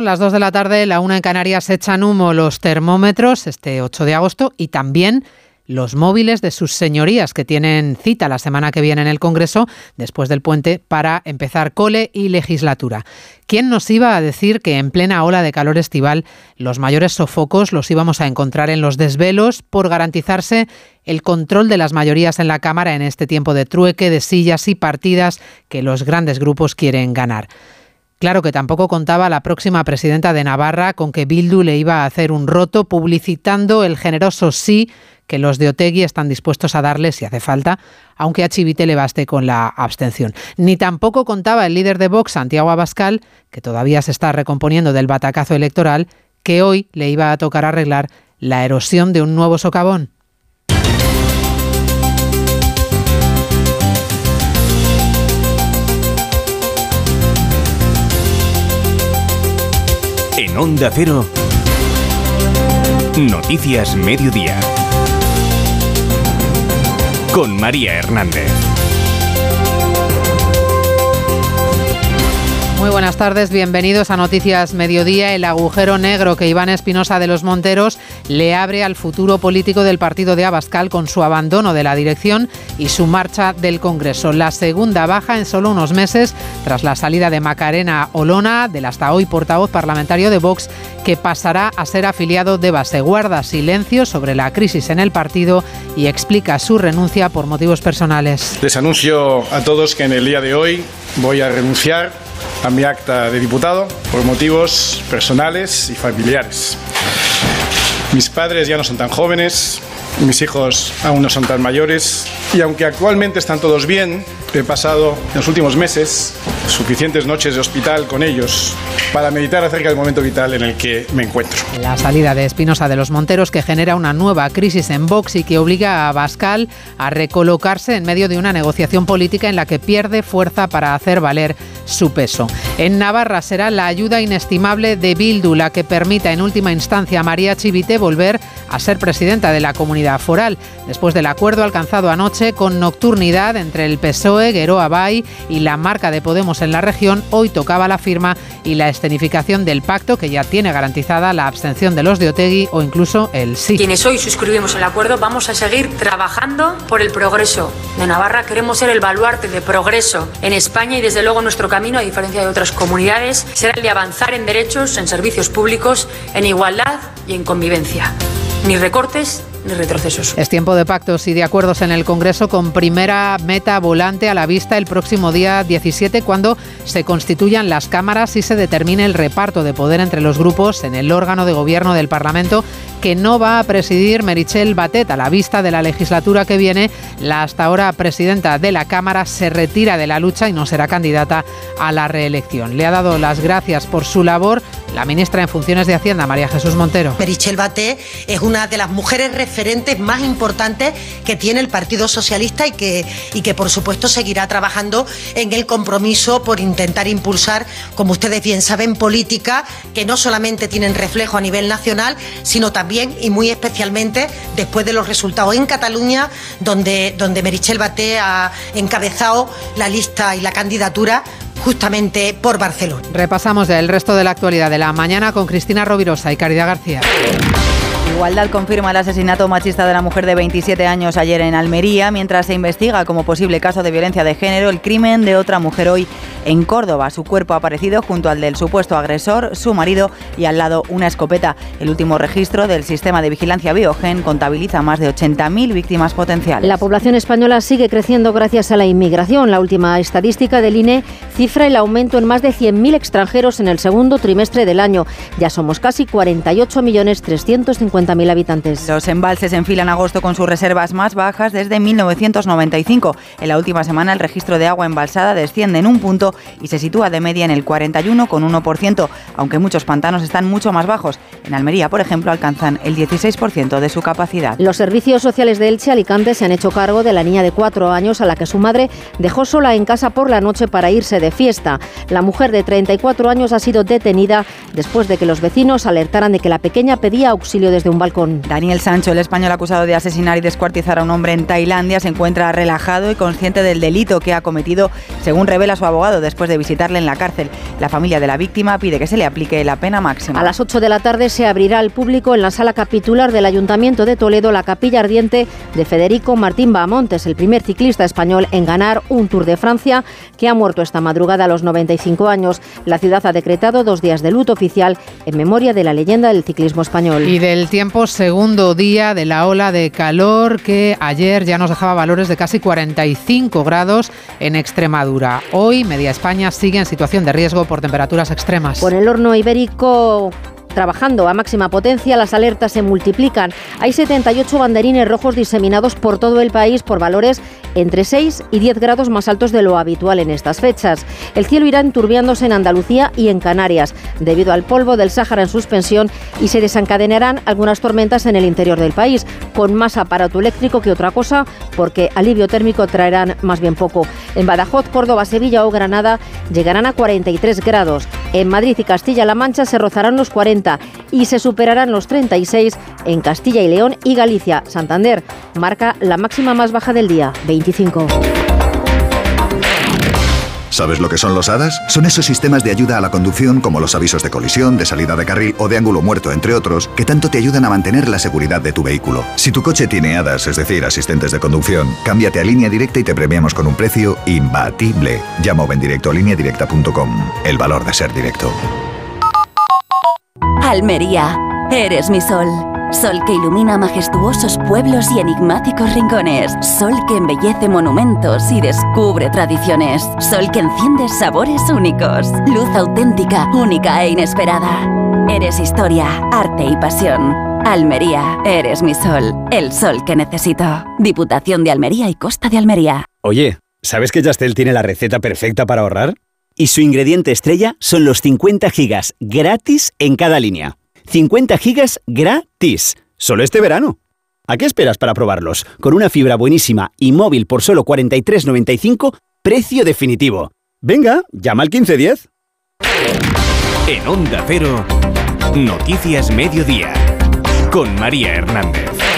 Las 2 de la tarde, la una en Canarias echan humo los termómetros este 8 de agosto y también los móviles de sus señorías que tienen cita la semana que viene en el Congreso después del puente para empezar cole y legislatura. ¿Quién nos iba a decir que en plena ola de calor estival los mayores sofocos los íbamos a encontrar en los desvelos por garantizarse el control de las mayorías en la Cámara en este tiempo de trueque, de sillas y partidas que los grandes grupos quieren ganar? Claro que tampoco contaba la próxima presidenta de Navarra con que Bildu le iba a hacer un roto publicitando el generoso sí que los de Otegui están dispuestos a darle si hace falta, aunque a Chivite le baste con la abstención. Ni tampoco contaba el líder de Vox, Santiago Abascal, que todavía se está recomponiendo del batacazo electoral, que hoy le iba a tocar arreglar la erosión de un nuevo socavón. En Onda Cero, Noticias Mediodía, con María Hernández. Muy buenas tardes, bienvenidos a Noticias Mediodía. El agujero negro que Iván Espinosa de los Monteros le abre al futuro político del partido de Abascal con su abandono de la dirección y su marcha del Congreso. La segunda baja en solo unos meses tras la salida de Macarena Olona, del hasta hoy portavoz parlamentario de Vox, que pasará a ser afiliado de base. Guarda silencio sobre la crisis en el partido y explica su renuncia por motivos personales. Les anuncio a todos que en el día de hoy voy a renunciar a mi acta de diputado por motivos personales y familiares. Mis padres ya no son tan jóvenes, mis hijos aún no son tan mayores y aunque actualmente están todos bien, he pasado en los últimos meses suficientes noches de hospital con ellos para meditar acerca del momento vital en el que me encuentro. La salida de Espinosa de los Monteros que genera una nueva crisis en Vox y que obliga a Bascal a recolocarse en medio de una negociación política en la que pierde fuerza para hacer valer su peso. En Navarra será la ayuda inestimable de Bildu la que permita en última instancia a María Chivite volver a ser presidenta de la comunidad foral, después del acuerdo alcanzado anoche con nocturnidad entre el PSOE, Guero Abay y la marca de Podemos en la región, hoy tocaba la firma y la escenificación del pacto que ya tiene garantizada la abstención de los de Otegui o incluso el sí. Quienes hoy suscribimos el acuerdo vamos a seguir trabajando por el progreso de Navarra. Queremos ser el baluarte de progreso en España y desde luego nuestro camino, a diferencia de otras comunidades, será el de avanzar en derechos, en servicios públicos, en igualdad y en convivencia. Ni recortes ni retrocesos. Es tiempo de pactos y de acuerdos en el Congreso con primera meta volante a la vista el próximo día 17 cuando se constituyan las cámaras y se determine el reparto de poder entre los grupos en el órgano de gobierno del Parlamento que no va a presidir Merichel Batet. A la vista de la legislatura que viene, la hasta ahora presidenta de la Cámara se retira de la lucha y no será candidata a la reelección. Le ha dado las gracias por su labor la ministra en funciones de Hacienda, María Jesús Montero. Merichel Batet es una de las mujeres referentes más importantes que tiene el Partido Socialista y que, y que por supuesto seguirá trabajando en el compromiso por intentar impulsar, como ustedes bien saben, políticas que no solamente tienen reflejo a nivel nacional, sino también y muy especialmente después de los resultados en Cataluña, donde, donde Merichel Batet ha encabezado la lista y la candidatura justamente por Barcelona. Repasamos el resto de la actualidad de la mañana con Cristina Rovirosa y Caridad García. Igualdad confirma el asesinato machista de la mujer de 27 años ayer en Almería, mientras se investiga como posible caso de violencia de género el crimen de otra mujer hoy en Córdoba. Su cuerpo ha aparecido junto al del supuesto agresor, su marido y al lado una escopeta. El último registro del sistema de vigilancia biogen contabiliza más de 80.000 víctimas potenciales. La población española sigue creciendo gracias a la inmigración. La última estadística del INE cifra el aumento en más de 100.000 extranjeros en el segundo trimestre del año. Ya somos casi 48.350.000 habitantes. Los embalses enfilan agosto con sus reservas más bajas desde 1995. En la última semana el registro de agua embalsada desciende en un punto y se sitúa de media en el 41,1%, aunque muchos pantanos están mucho más bajos. En Almería, por ejemplo, alcanzan el 16% de su capacidad. Los servicios sociales de Elche Alicante se han hecho cargo de la niña de cuatro años a la que su madre dejó sola en casa por la noche para irse de fiesta. La mujer de 34 años ha sido detenida después de que los vecinos alertaran de que la pequeña pedía auxilio desde un balcón. Daniel Sancho, el español acusado de asesinar y descuartizar a un hombre en Tailandia, se encuentra relajado y consciente del delito que ha cometido, según revela su abogado después de visitarle en la cárcel. La familia de la víctima pide que se le aplique la pena máxima. A las 8 de la tarde se abrirá al público en la sala capitular del Ayuntamiento de Toledo la capilla ardiente de Federico Martín Bahamontes, el primer ciclista español en ganar un Tour de Francia que ha muerto esta madrugada a los 95 años. La ciudad ha decretado dos días de luto oficial en memoria de la leyenda del ciclismo español. Y del tiempo, segundo día de la ola de calor que ayer ya nos dejaba valores de casi 45 grados en Extremadura. Hoy, media España sigue en situación de riesgo por temperaturas extremas. Con el horno ibérico trabajando a máxima potencia, las alertas se multiplican. Hay 78 banderines rojos diseminados por todo el país por valores entre 6 y 10 grados más altos de lo habitual en estas fechas. El cielo irá enturbiándose en Andalucía y en Canarias debido al polvo del Sáhara en suspensión y se desencadenarán algunas tormentas en el interior del país, con más aparato eléctrico que otra cosa, porque alivio térmico traerán más bien poco. En Badajoz, Córdoba, Sevilla o Granada llegarán a 43 grados. En Madrid y Castilla-La Mancha se rozarán los 40 y se superarán los 36 en Castilla y León y Galicia. Santander marca la máxima más baja del día, 25. ¿Sabes lo que son los HADAS? Son esos sistemas de ayuda a la conducción como los avisos de colisión, de salida de carril o de ángulo muerto, entre otros, que tanto te ayudan a mantener la seguridad de tu vehículo. Si tu coche tiene HADAS, es decir, asistentes de conducción, cámbiate a línea directa y te premiamos con un precio imbatible. Llama o ven directo a lineadirecta.com. El valor de ser directo. Almería, eres mi sol. Sol que ilumina majestuosos pueblos y enigmáticos rincones. Sol que embellece monumentos y descubre tradiciones. Sol que enciende sabores únicos. Luz auténtica, única e inesperada. Eres historia, arte y pasión. Almería, eres mi sol. El sol que necesito. Diputación de Almería y Costa de Almería. Oye, ¿sabes que Yastel tiene la receta perfecta para ahorrar? Y su ingrediente estrella son los 50 gigas gratis en cada línea. 50 gigas gratis. Solo este verano. ¿A qué esperas para probarlos? Con una fibra buenísima y móvil por solo 43,95, precio definitivo. Venga, llama al 1510. En Onda Cero, Noticias Mediodía, con María Hernández.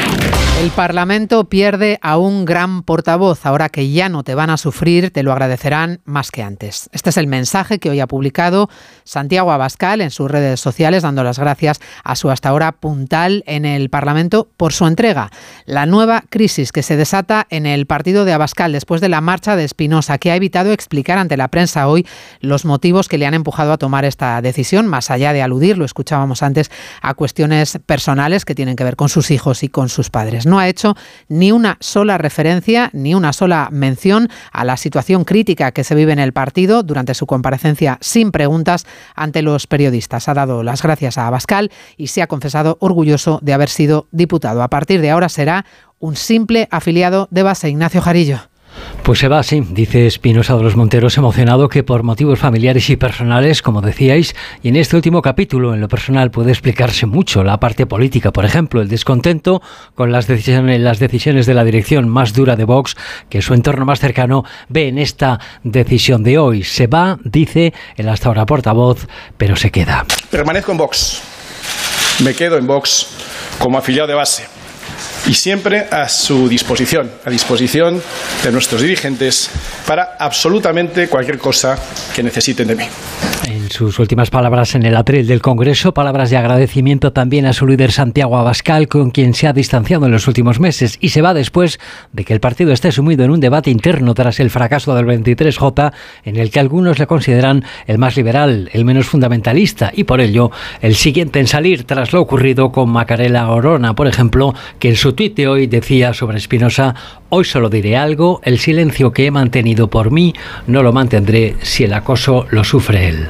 El Parlamento pierde a un gran portavoz. Ahora que ya no te van a sufrir, te lo agradecerán más que antes. Este es el mensaje que hoy ha publicado Santiago Abascal en sus redes sociales, dando las gracias a su hasta ahora puntal en el Parlamento por su entrega. La nueva crisis que se desata en el partido de Abascal después de la marcha de Espinosa, que ha evitado explicar ante la prensa hoy los motivos que le han empujado a tomar esta decisión, más allá de aludir, lo escuchábamos antes, a cuestiones personales que tienen que ver con sus hijos y con sus padres no ha hecho ni una sola referencia, ni una sola mención a la situación crítica que se vive en el partido durante su comparecencia sin preguntas ante los periodistas. Ha dado las gracias a Abascal y se ha confesado orgulloso de haber sido diputado. A partir de ahora será un simple afiliado de base, Ignacio Jarillo. Pues se va, sí, dice Espinosa de los Monteros, emocionado que por motivos familiares y personales, como decíais, y en este último capítulo, en lo personal, puede explicarse mucho la parte política, por ejemplo, el descontento con las decisiones, las decisiones de la dirección más dura de Vox, que su entorno más cercano ve en esta decisión de hoy. Se va, dice el hasta ahora portavoz, pero se queda. Permanezco en Vox. Me quedo en Vox como afiliado de base y siempre a su disposición, a disposición de nuestros dirigentes para absolutamente cualquier cosa que necesiten de mí. Sus últimas palabras en el atril del Congreso, palabras de agradecimiento también a su líder Santiago Abascal, con quien se ha distanciado en los últimos meses y se va después de que el partido esté sumido en un debate interno tras el fracaso del 23J, en el que algunos le consideran el más liberal, el menos fundamentalista y por ello el siguiente en salir tras lo ocurrido con Macarela Orona, por ejemplo, que en su tuit de hoy decía sobre Espinosa, hoy solo diré algo, el silencio que he mantenido por mí no lo mantendré si el acoso lo sufre él.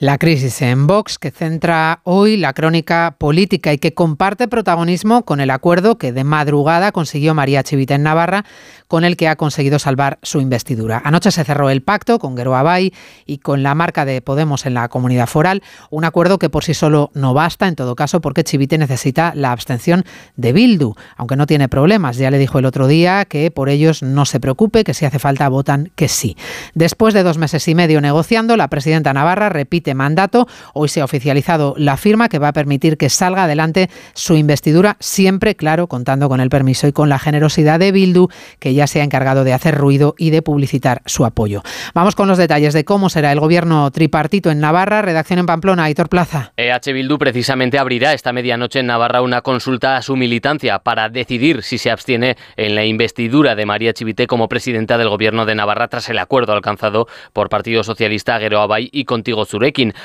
La crisis en Vox, que centra hoy la crónica política y que comparte protagonismo con el acuerdo que de madrugada consiguió María Chivita en Navarra, con el que ha conseguido salvar su investidura. Anoche se cerró el pacto con Guero Abay y con la marca de Podemos en la comunidad foral, un acuerdo que por sí solo no basta, en todo caso, porque Chivite necesita la abstención de Bildu, aunque no tiene problemas. Ya le dijo el otro día que por ellos no se preocupe, que si hace falta votan que sí. Después de dos meses y medio negociando, la presidenta Navarra repite Mandato. Hoy se ha oficializado la firma que va a permitir que salga adelante su investidura, siempre, claro, contando con el permiso y con la generosidad de Bildu, que ya se ha encargado de hacer ruido y de publicitar su apoyo. Vamos con los detalles de cómo será el gobierno tripartito en Navarra. Redacción en Pamplona, Aitor Plaza. EH Bildu precisamente abrirá esta medianoche en Navarra una consulta a su militancia para decidir si se abstiene en la investidura de María Chivite como presidenta del gobierno de Navarra tras el acuerdo alcanzado por Partido Socialista, Gero Abay y Contigo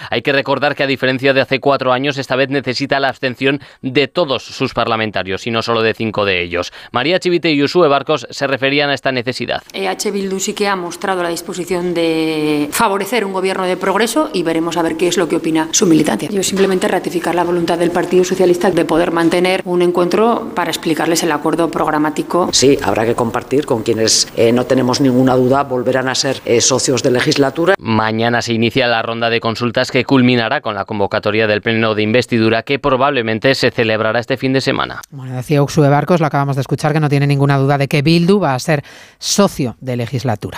Hay que recordar que a diferencia de hace cuatro años, esta vez necesita la abstención de todos sus parlamentarios y no solo de cinco de ellos. María Chivite y Usue Barcos se referían a esta necesidad. EH Bildu sí que ha mostrado la disposición de favorecer un gobierno de progreso y veremos a ver qué es lo que opina su militancia. Yo simplemente ratificar la voluntad del Partido Socialista de poder mantener un encuentro para explicarles el acuerdo programático. Sí, habrá que compartir con quienes eh, no tenemos ninguna duda volverán a ser eh, socios de legislatura. Mañana se inicia la ronda de consultas que culminará con la convocatoria del pleno de investidura que probablemente se celebrará este fin de semana. Bueno, decía Uxue Barcos, lo acabamos de escuchar, que no tiene ninguna duda de que Bildu va a ser socio de legislatura.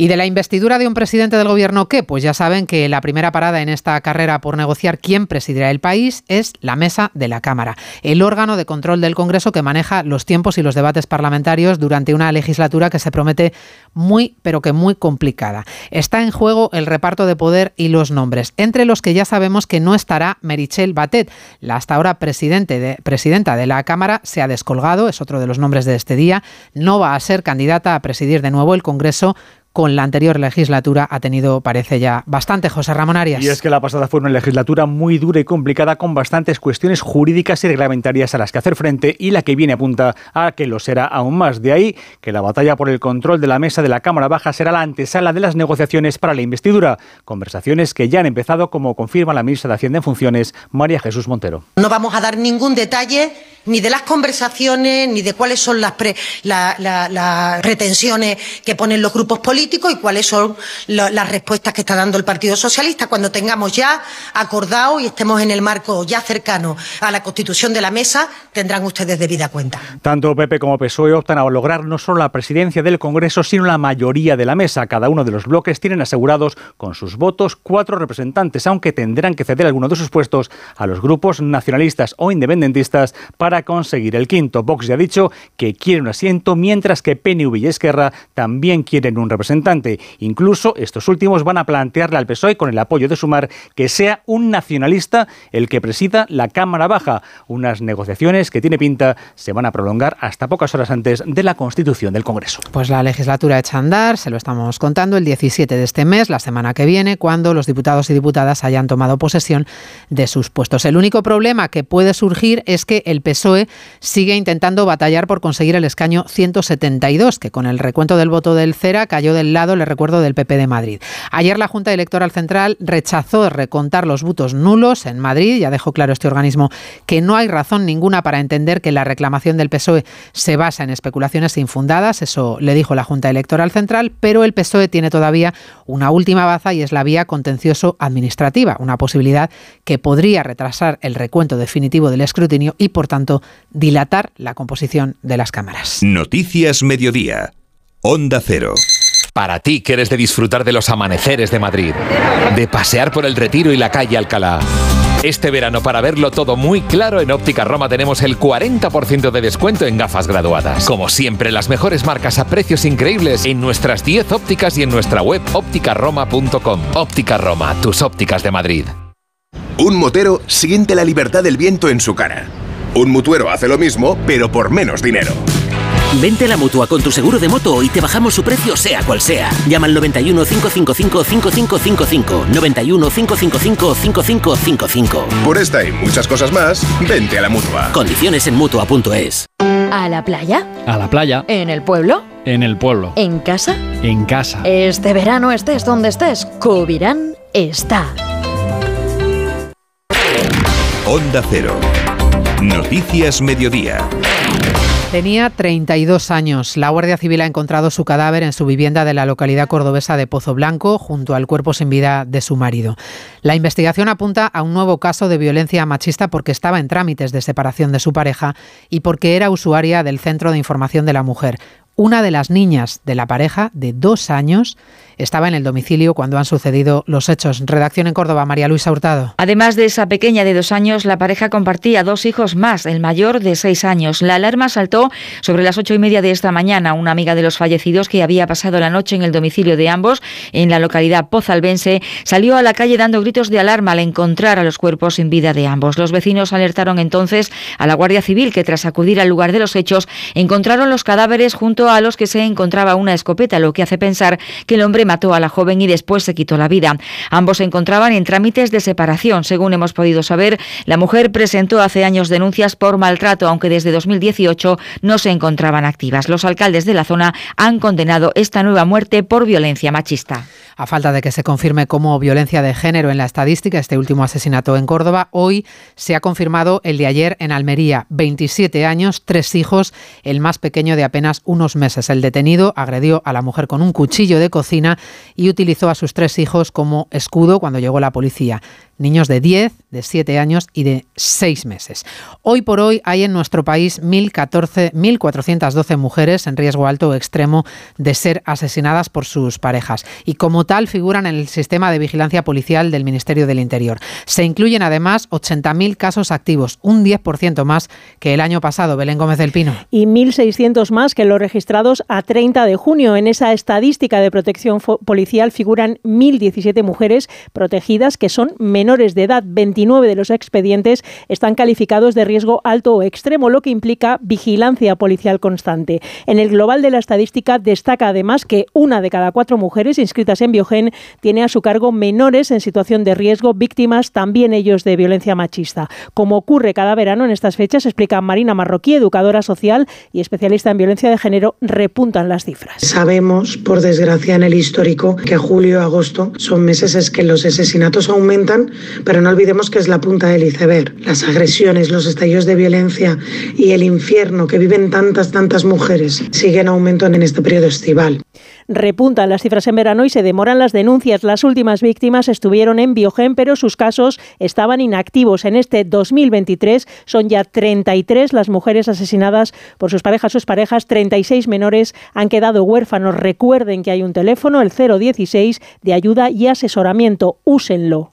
¿Y de la investidura de un presidente del gobierno qué? Pues ya saben que la primera parada en esta carrera por negociar quién presidirá el país es la mesa de la Cámara, el órgano de control del Congreso que maneja los tiempos y los debates parlamentarios durante una legislatura que se promete muy, pero que muy complicada. Está en juego el reparto de poder y los nombres, entre los que ya sabemos que no estará Merichel Batet, la hasta ahora presidenta de la Cámara, se ha descolgado, es otro de los nombres de este día, no va a ser candidata a presidir de nuevo el Congreso con la anterior legislatura ha tenido, parece ya, bastante José Ramón Arias. Y es que la pasada fue una legislatura muy dura y complicada con bastantes cuestiones jurídicas y reglamentarias a las que hacer frente y la que viene apunta a que lo será aún más. De ahí que la batalla por el control de la mesa de la Cámara Baja será la antesala de las negociaciones para la investidura. Conversaciones que ya han empezado, como confirma la ministra de Hacienda en funciones, María Jesús Montero. No vamos a dar ningún detalle ni de las conversaciones, ni de cuáles son las, pretensiones que ponen los grupos políticos y cuáles son las respuestas que está dando el Partido Socialista. Cuando tengamos ya acordado y estemos en el marco ya cercano a la constitución de la mesa, tendrán ustedes debida cuenta. Tanto PP como PSOE optan a lograr no solo la presidencia del Congreso, sino la mayoría de la mesa. Cada uno de los bloques tienen asegurados con sus votos cuatro representantes, aunque tendrán que ceder algunos de sus puestos a los grupos nacionalistas o independentistas para conseguir el quinto. Vox ya ha dicho que quiere un asiento, mientras que PNV y Esquerra también quieren un representante. Incluso estos últimos van a plantearle al PSOE, con el apoyo de Sumar, que sea un nacionalista el que presida la Cámara Baja. Unas negociaciones que tiene pinta se van a prolongar hasta pocas horas antes de la constitución del Congreso. Pues la legislatura echa a andar, se lo estamos contando, el 17 de este mes, la semana que viene, cuando los diputados y diputadas hayan tomado posesión de sus puestos. El único problema que puede surgir es que el PSOE sigue intentando batallar por conseguir el escaño 172, que con el recuento del voto del CERA cayó del lado, le recuerdo, del PP de Madrid. Ayer la Junta Electoral Central rechazó recontar los votos nulos en Madrid, ya dejó claro este organismo que no hay razón ninguna para entender que la reclamación del PSOE se basa en especulaciones infundadas, eso le dijo la Junta Electoral Central, pero el PSOE tiene todavía una última baza y es la vía contencioso administrativa, una posibilidad que podría retrasar el recuento definitivo del escrutinio y, por tanto, dilatar la composición de las cámaras. Noticias Mediodía. Onda Cero. Para ti que eres de disfrutar de los amaneceres de Madrid, de pasear por el Retiro y la calle Alcalá. Este verano, para verlo todo muy claro, en Óptica Roma tenemos el 40% de descuento en gafas graduadas. Como siempre, las mejores marcas a precios increíbles en nuestras 10 ópticas y en nuestra web ópticaroma.com. Óptica Roma, tus ópticas de Madrid. Un motero siente la libertad del viento en su cara. Un mutuero hace lo mismo, pero por menos dinero. Vente a la mutua con tu seguro de moto y te bajamos su precio, sea cual sea. Llama al 91 555 5555. 91 555 5555. Por esta y muchas cosas más, vente a la mutua. Condiciones en mutua.es. ¿A la playa? A la playa. ¿En el pueblo? En el pueblo. ¿En casa? En casa. Este verano estés donde estés, Cubirán está. Onda Cero. Noticias Mediodía. Tenía 32 años. La Guardia Civil ha encontrado su cadáver en su vivienda de la localidad cordobesa de Pozo Blanco, junto al cuerpo sin vida de su marido. La investigación apunta a un nuevo caso de violencia machista porque estaba en trámites de separación de su pareja y porque era usuaria del Centro de Información de la Mujer, Una de las niñas de la pareja, de dos años, estaba en el domicilio cuando han sucedido los hechos. Redacción en Córdoba, María Luisa Hurtado. Además de esa pequeña de dos años, la pareja compartía dos hijos más, el mayor de seis años. La alarma saltó sobre las ocho y media de esta mañana. Una amiga de los fallecidos que había pasado la noche en el domicilio de ambos, en la localidad pozalbense, salió a la calle dando gritos de alarma al encontrar a los cuerpos sin vida de ambos. Los vecinos alertaron entonces a la Guardia Civil que tras acudir al lugar de los hechos encontraron los cadáveres junto a los que se encontraba una escopeta, lo que hace pensar que el hombre mató a la joven y después se quitó la vida. Ambos se encontraban en trámites de separación. Según hemos podido saber, la mujer presentó hace años denuncias por maltrato, aunque desde 2018 no se encontraban activas. Los alcaldes de la zona han condenado esta nueva muerte por violencia machista. A falta de que se confirme como violencia de género en la estadística este último asesinato en Córdoba, hoy se ha confirmado el de ayer en Almería. 27 años, tres hijos, el más pequeño de apenas unos meses. El detenido agredió a la mujer con un cuchillo de cocina y utilizó a sus tres hijos como escudo cuando llegó la policía niños de 10, de 7 años y de 6 meses. Hoy por hoy hay en nuestro país 1.412 mujeres en riesgo alto o extremo de ser asesinadas por sus parejas y como tal figuran en el sistema de vigilancia policial del Ministerio del Interior. Se incluyen además 80.000 casos activos, un 10% más que el año pasado. Belén Gómez del Pino. Y 1.600 más que los registrados a 30 de junio. En esa estadística de protección policial figuran 1.017 mujeres protegidas que son menores menores de edad. 29 de los expedientes están calificados de riesgo alto o extremo, lo que implica vigilancia policial constante. En el global de la estadística destaca además que una de cada cuatro mujeres inscritas en Biogen tiene a su cargo menores en situación de riesgo, víctimas también ellos de violencia machista. Como ocurre cada verano en estas fechas, explica Marina Marroquí, educadora social y especialista en violencia de género, repuntan las cifras. Sabemos, por desgracia, en el histórico que julio y agosto son meses en que los asesinatos aumentan pero no olvidemos que es la punta del iceberg. Las agresiones, los estallidos de violencia y el infierno que viven tantas, tantas mujeres siguen aumentando en este periodo estival. Repuntan las cifras en verano y se demoran las denuncias. Las últimas víctimas estuvieron en Biogen, pero sus casos estaban inactivos. En este 2023 son ya 33 las mujeres asesinadas por sus parejas o sus parejas. 36 menores han quedado huérfanos. Recuerden que hay un teléfono, el 016, de ayuda y asesoramiento. Úsenlo.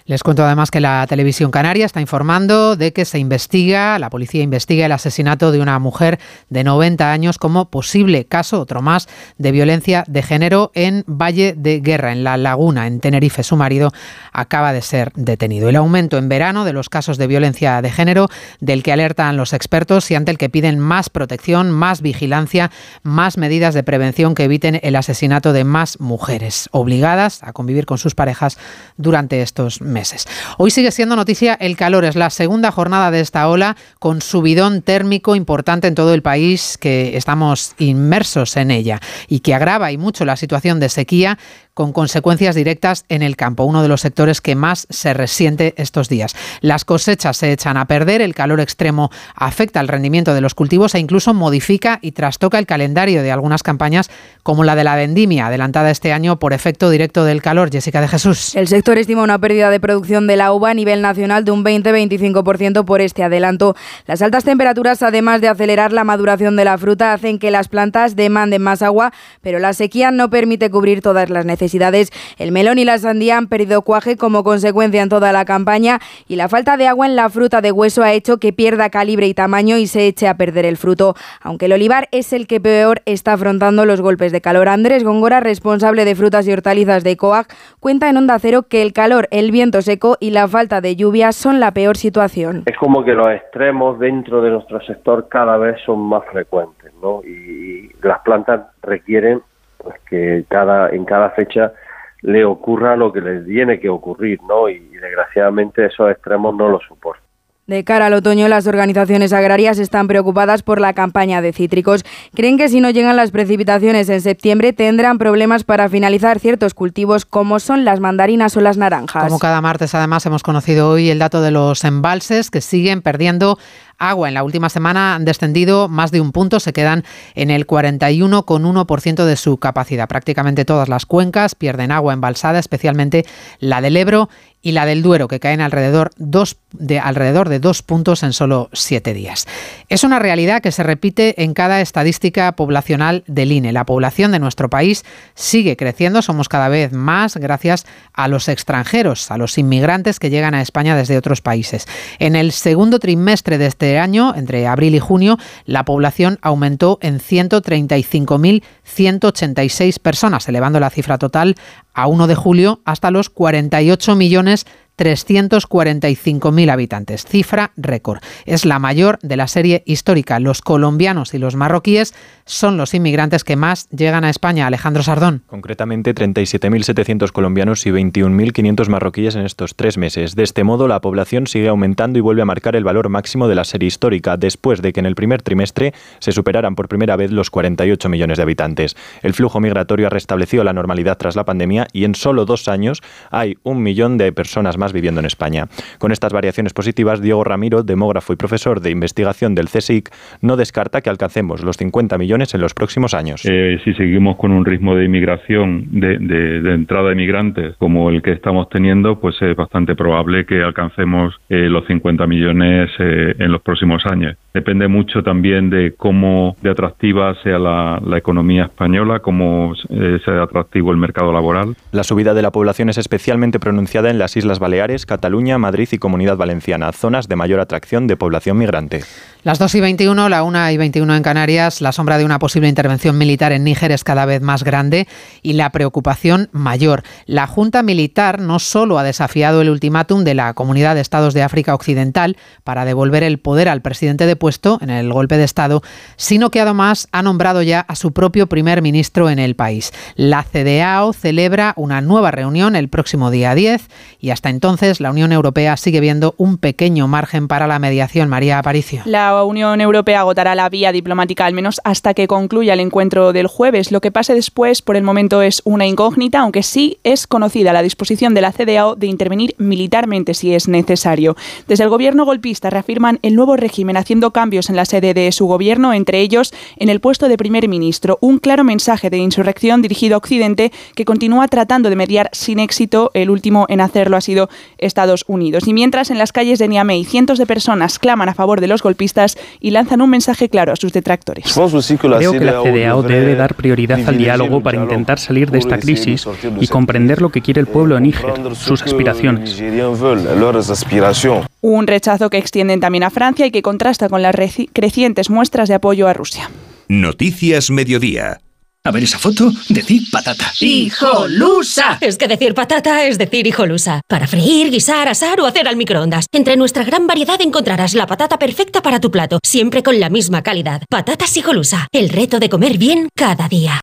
Les cuento además que la televisión canaria está informando de que se investiga, la policía investiga el asesinato de una mujer de 90 años como posible caso, otro más, de violencia de género en Valle de Guerra, en La Laguna, en Tenerife. Su marido acaba de ser detenido. El aumento en verano de los casos de violencia de género, del que alertan los expertos y ante el que piden más protección, más vigilancia, más medidas de prevención que eviten el asesinato de más mujeres obligadas a convivir con sus parejas durante estos meses meses. Hoy sigue siendo noticia el calor. Es la segunda jornada de esta ola con subidón térmico importante en todo el país que estamos inmersos en ella y que agrava y mucho la situación de sequía con consecuencias directas en el campo, uno de los sectores que más se resiente estos días. Las cosechas se echan a perder, el calor extremo afecta al rendimiento de los cultivos e incluso modifica y trastoca el calendario de algunas campañas como la de la vendimia, adelantada este año por efecto directo del calor. Jessica de Jesús. El sector estima una pérdida de producción de la uva a nivel nacional de un 20-25% por este adelanto. Las altas temperaturas, además de acelerar la maduración de la fruta, hacen que las plantas demanden más agua, pero la sequía no permite cubrir todas las necesidades El melón y la sandía han perdido cuaje como consecuencia en toda la campaña y la falta de agua en la fruta de hueso ha hecho que pierda calibre y tamaño y se eche a perder el fruto. Aunque el olivar es el que peor está afrontando los golpes de calor. Andrés Góngora, responsable de frutas y hortalizas de COAG, cuenta en Onda Cero que el calor, el viento seco y la falta de lluvia son la peor situación. Es como que los extremos dentro de nuestro sector cada vez son más frecuentes, ¿no? Y las plantas requieren pues que cada en cada fecha le ocurra lo que les tiene que ocurrir, ¿no? Y, desgraciadamente esos extremos no lo soportan. De cara al otoño, las organizaciones agrarias están preocupadas por la campaña de cítricos. Creen que si no llegan las precipitaciones en septiembre tendrán problemas para finalizar ciertos cultivos como son las mandarinas o las naranjas. Como cada martes, además, hemos conocido hoy el dato de los embalses que siguen perdiendo agua en la última semana han descendido más de un punto, se quedan en el 41,1% de su capacidad. Prácticamente todas las cuencas pierden agua embalsada, especialmente la del Ebro y la del Duero, que caen alrededor, dos, de, alrededor de dos puntos en solo siete días. Es una realidad que se repite en cada estadística poblacional del INE. La población de nuestro país sigue creciendo, somos cada vez más gracias a los extranjeros, a los inmigrantes que llegan a España desde otros países. En el segundo trimestre de este año, entre abril y junio, la población aumentó en 135.186 personas, elevando la cifra total a 1 de julio hasta los 48 millones ocasiones 345.000 habitantes, cifra récord. Es la mayor de la serie histórica. Los colombianos y los marroquíes son los inmigrantes que más llegan a España. Alejandro Sardón. Concretamente, 37.700 colombianos y 21.500 marroquíes en estos tres meses. De este modo, la población sigue aumentando y vuelve a marcar el valor máximo de la serie histórica, después de que en el primer trimestre se superaran por primera vez los 48 millones de habitantes. El flujo migratorio ha restablecido la normalidad tras la pandemia y en solo dos años hay un millón de personas más viviendo en España. Con estas variaciones positivas, Diego Ramiro, demógrafo y profesor de investigación del CSIC, no descarta que alcancemos los 50 millones en los próximos años. Eh, si seguimos con un ritmo de inmigración, de, entrada de migrantes como el que estamos teniendo, pues es bastante probable que alcancemos eh, los 50 millones eh, en los próximos años. Depende mucho también de cómo de atractiva sea la, la economía española, cómo sea atractivo el mercado laboral. La subida de la población es especialmente pronunciada en las Islas Baleares Cataluña, Madrid y Comunidad Valenciana, zonas de mayor atracción de población migrante. Las 2 y 21, la 1 y 21 en Canarias, la sombra de una posible intervención militar en Níger es cada vez más grande y la preocupación mayor. La Junta Militar no solo ha desafiado el ultimátum de la Comunidad de Estados de África Occidental para devolver el poder al presidente depuesto en el golpe de Estado, sino que además ha nombrado ya a su propio primer ministro en el país. La CDAO celebra una nueva reunión el próximo día 10 y hasta entonces la Unión Europea sigue viendo un pequeño margen para la mediación. María Aparicio. La Unión Europea agotará la vía diplomática al menos hasta que concluya el encuentro del jueves. Lo que pase después, por el momento, es una incógnita, aunque sí es conocida la disposición de la CDAO de intervenir militarmente si es necesario. Desde el gobierno golpista reafirman el nuevo régimen haciendo cambios en la sede de su gobierno, entre ellos en el puesto de primer ministro. Un claro mensaje de insurrección dirigido a Occidente que continúa tratando de mediar sin éxito. El último en hacerlo ha sido Estados Unidos. Y mientras en las calles de Niamey cientos de personas claman a favor de los golpistas y lanzan un mensaje claro a sus detractores. Creo que la CDAO debe dar prioridad al diálogo para intentar salir de esta crisis y comprender lo que quiere el pueblo de Níger, sus aspiraciones. Un rechazo que extienden también a Francia y que contrasta con las crecientes muestras de apoyo a Rusia. Noticias Mediodía. A ver esa foto, decir patata. ¡Hijolusa! Es que decir patata es decir hijolusa. Para freír, guisar, asar o hacer al microondas. Entre nuestra gran variedad encontrarás la patata perfecta para tu plato, siempre con la misma calidad. Patatas hijolusa. El reto de comer bien cada día.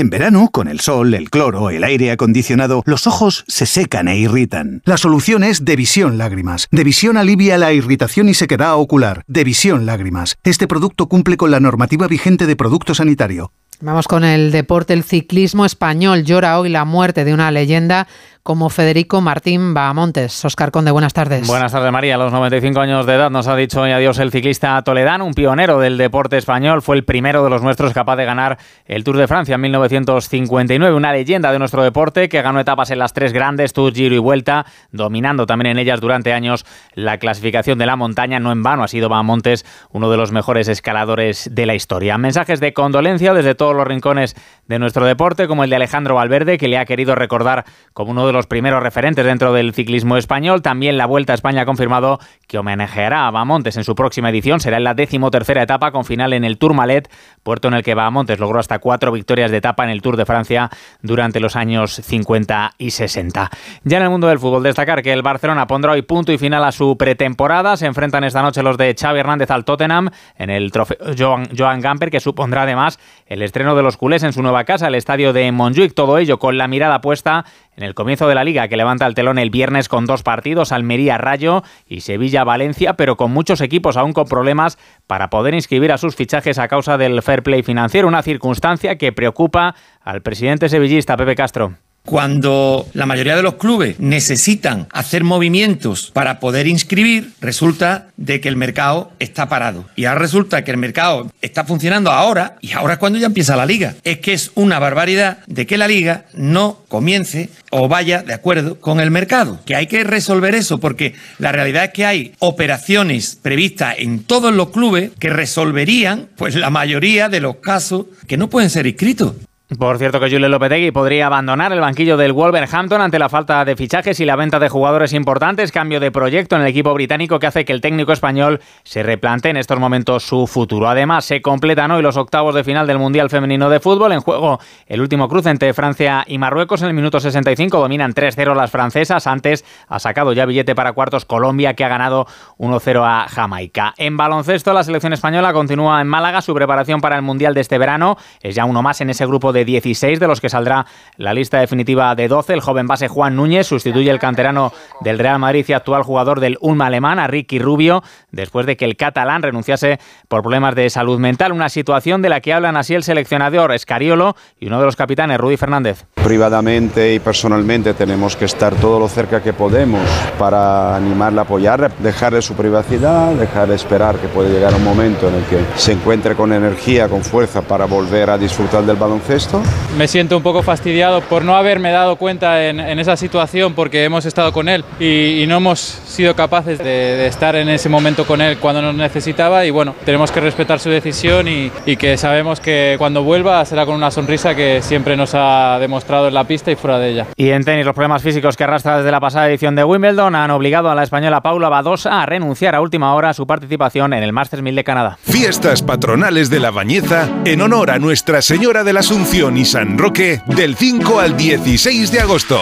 En verano, con el sol, el cloro, el aire acondicionado, los ojos se secan e irritan. La solución es Devisión Lágrimas. Devisión alivia la irritación y sequedad ocular. Devisión Lágrimas. Este producto cumple con la normativa vigente de producto sanitario. Vamos con el deporte, el ciclismo español. Llora hoy la muerte de una leyenda como Federico Martín Bahamontes. Oscar Conde, buenas tardes. Buenas tardes, María. A los 95 años de edad nos ha dicho hoy adiós el ciclista toledano, un pionero del deporte español. Fue el primero de los nuestros capaz de ganar el Tour de Francia en 1959. Una leyenda de nuestro deporte que ganó etapas en las tres grandes, Tour, Giro y Vuelta, dominando también en ellas durante años la clasificación de la montaña. No en vano ha sido Bahamontes uno de los mejores escaladores de la historia. Mensajes de condolencia desde todos los rincones de nuestro deporte, como el de Alejandro Valverde, que le ha querido recordar como uno de los primeros referentes dentro del ciclismo español. También la Vuelta a España ha confirmado que homenajeará a Bahamontes en su próxima edición. Será en la decimotercera etapa con final en el Tour Malet, puerto en el que Bahamontes logró hasta cuatro victorias de etapa en el Tour de Francia durante los años 50 y 60. Ya en el mundo del fútbol, destacar que el Barcelona pondrá hoy punto y final a su pretemporada. Se enfrentan esta noche los de Xavi Hernández al Tottenham en el trofeo Joan, Joan Gamper, que supondrá además el estreno de los culés en su nueva casa, el estadio de Montjuic. Todo ello con la mirada puesta en el comienzo de la liga que levanta el telón el viernes con dos partidos, Almería Rayo y Sevilla Valencia, pero con muchos equipos aún con problemas para poder inscribir a sus fichajes a causa del fair play financiero, una circunstancia que preocupa al presidente sevillista Pepe Castro. Cuando la mayoría de los clubes necesitan hacer movimientos para poder inscribir, resulta de que el mercado está parado. Y ahora resulta que el mercado está funcionando ahora y ahora es cuando ya empieza la liga. Es que es una barbaridad de que la liga no comience o vaya de acuerdo con el mercado. Que hay que resolver eso porque la realidad es que hay operaciones previstas en todos los clubes que resolverían pues la mayoría de los casos que no pueden ser inscritos. Por cierto que Julio Lopetegui podría abandonar el banquillo del Wolverhampton ante la falta de fichajes y la venta de jugadores importantes, cambio de proyecto en el equipo británico que hace que el técnico español se replante en estos momentos su futuro. Además, se completan hoy los octavos de final del Mundial Femenino de Fútbol. En juego el último cruce entre Francia y Marruecos en el minuto 65 dominan 3-0 las francesas. Antes ha sacado ya billete para cuartos Colombia que ha ganado 1-0 a Jamaica. En baloncesto la selección española continúa en Málaga su preparación para el Mundial de este verano. Es ya uno más en ese grupo de 16, de los que saldrá la lista definitiva de 12. El joven base Juan Núñez sustituye el canterano del Real Madrid y actual jugador del Ulma alemán, a Ricky Rubio, después de que el catalán renunciase por problemas de salud mental. Una situación de la que hablan así el seleccionador Escariolo y uno de los capitanes, Rudy Fernández. Privadamente y personalmente tenemos que estar todo lo cerca que podemos para animarla, apoyarla, dejarle su privacidad, dejar esperar que puede llegar un momento en el que se encuentre con energía, con fuerza para volver a disfrutar del baloncesto. Me siento un poco fastidiado por no haberme dado cuenta en, esa situación porque hemos estado con él y, no hemos sido capaces de, estar en ese momento con él cuando nos necesitaba y bueno, tenemos que respetar su decisión y, que sabemos que cuando vuelva será con una sonrisa que siempre nos ha demostrado en la pista y fuera de ella. Y en tenis, los problemas físicos que arrastra desde la pasada edición de Wimbledon han obligado a la española Paula Badosa a renunciar a última hora a su participación en el Masters 1000 de Canadá. Fiestas patronales de la Bañeza en honor a Nuestra Señora de la Asunción y San Roque del 5 al 16 de agosto.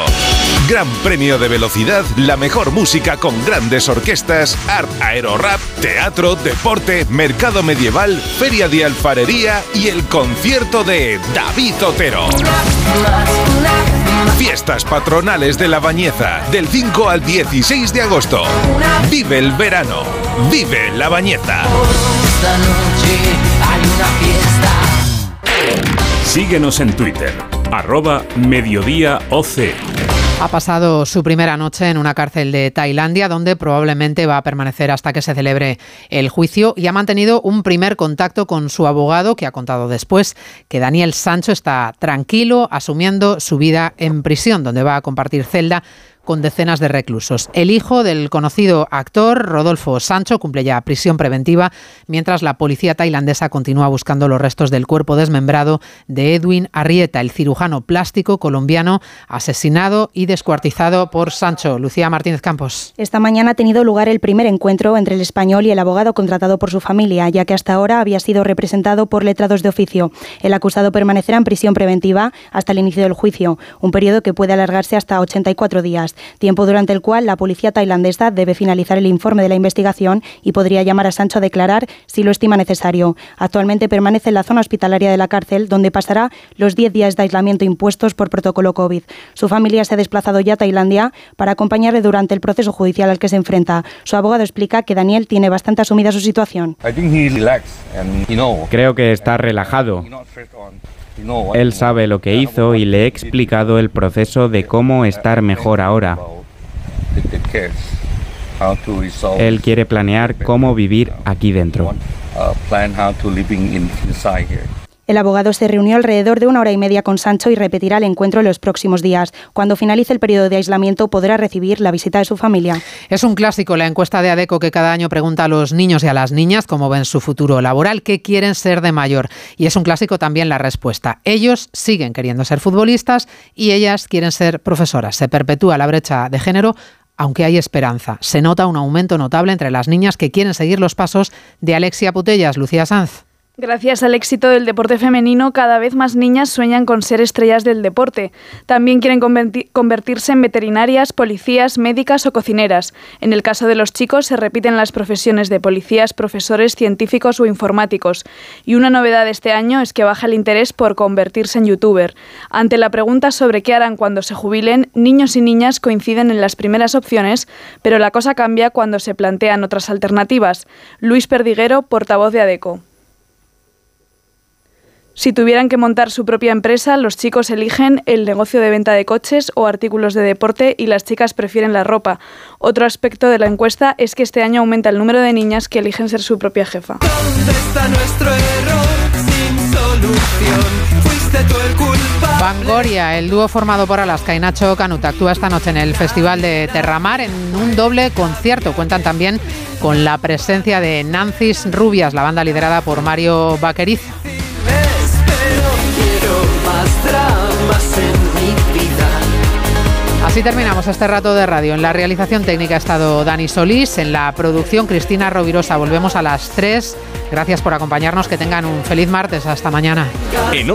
Gran premio de velocidad, la mejor música con grandes orquestas, art aerorap, teatro, deporte, mercado medieval, feria de alfarería y el concierto de David Otero. Fiestas patronales de La Bañeza, del 5 al 16 de agosto. Vive el verano, vive La Bañeza. Síguenos en Twitter, arroba mediodíaoc. Ha pasado su primera noche en una cárcel de Tailandia, donde probablemente va a permanecer hasta que se celebre el juicio y ha mantenido un primer contacto con su abogado, que ha contado después que Daniel Sancho está tranquilo, asumiendo su vida en prisión, donde va a compartir celda con decenas de reclusos. El hijo del conocido actor Rodolfo Sancho cumple ya prisión preventiva, mientras la policía tailandesa continúa buscando los restos del cuerpo desmembrado de Edwin Arrieta, el cirujano plástico colombiano asesinado y descuartizado por Sancho. Lucía Martínez Campos. Esta mañana ha tenido lugar el primer encuentro entre el español y el abogado contratado por su familia, ya que hasta ahora había sido representado por letrados de oficio. El acusado permanecerá en prisión preventiva hasta el inicio del juicio, un periodo que puede alargarse hasta 84 días tiempo durante el cual la policía tailandesa debe finalizar el informe de la investigación y podría llamar a Sancho a declarar si lo estima necesario. Actualmente permanece en la zona hospitalaria de la cárcel, donde pasará los 10 días de aislamiento impuestos por protocolo COVID. Su familia se ha desplazado ya a Tailandia para acompañarle durante el proceso judicial al que se enfrenta. Su abogado explica que Daniel tiene bastante asumida su situación. Creo que está relajado. Él sabe lo que hizo y le he explicado el proceso de cómo estar mejor ahora. Él quiere planear cómo vivir aquí dentro. El abogado se reunió alrededor de una hora y media con Sancho y repetirá el encuentro en los próximos días. Cuando finalice el periodo de aislamiento podrá recibir la visita de su familia. Es un clásico la encuesta de ADECO que cada año pregunta a los niños y a las niñas cómo ven su futuro laboral, qué quieren ser de mayor. Y es un clásico también la respuesta. Ellos siguen queriendo ser futbolistas y ellas quieren ser profesoras. Se perpetúa la brecha de género aunque hay esperanza. Se nota un aumento notable entre las niñas que quieren seguir los pasos de Alexia Putellas, Lucía Sanz. Gracias al éxito del deporte femenino, cada vez más niñas sueñan con ser estrellas del deporte. También quieren convertirse en veterinarias, policías, médicas o cocineras. En el caso de los chicos se repiten las profesiones de policías, profesores, científicos o informáticos. Y una novedad de este año es que baja el interés por convertirse en youtuber. Ante la pregunta sobre qué harán cuando se jubilen, niños y niñas coinciden en las primeras opciones, pero la cosa cambia cuando se plantean otras alternativas. Luis Perdiguero, portavoz de ADECO. Si tuvieran que montar su propia empresa, los chicos eligen el negocio de venta de coches o artículos de deporte y las chicas prefieren la ropa. Otro aspecto de la encuesta es que este año aumenta el número de niñas que eligen ser su propia jefa. nuestro error sin solución? Fuiste tú el culpable. Vangoria, el dúo formado por Alaska y Nacho Canuta, actúa esta noche en el Festival de Terramar en un doble concierto. Cuentan también con la presencia de Nancis Rubias, la banda liderada por Mario Vaqueriz. Así terminamos este rato de radio. En la realización técnica ha estado Dani Solís, en la producción Cristina Rovirosa. Volvemos a las 3. Gracias por acompañarnos. Que tengan un feliz martes. Hasta mañana. En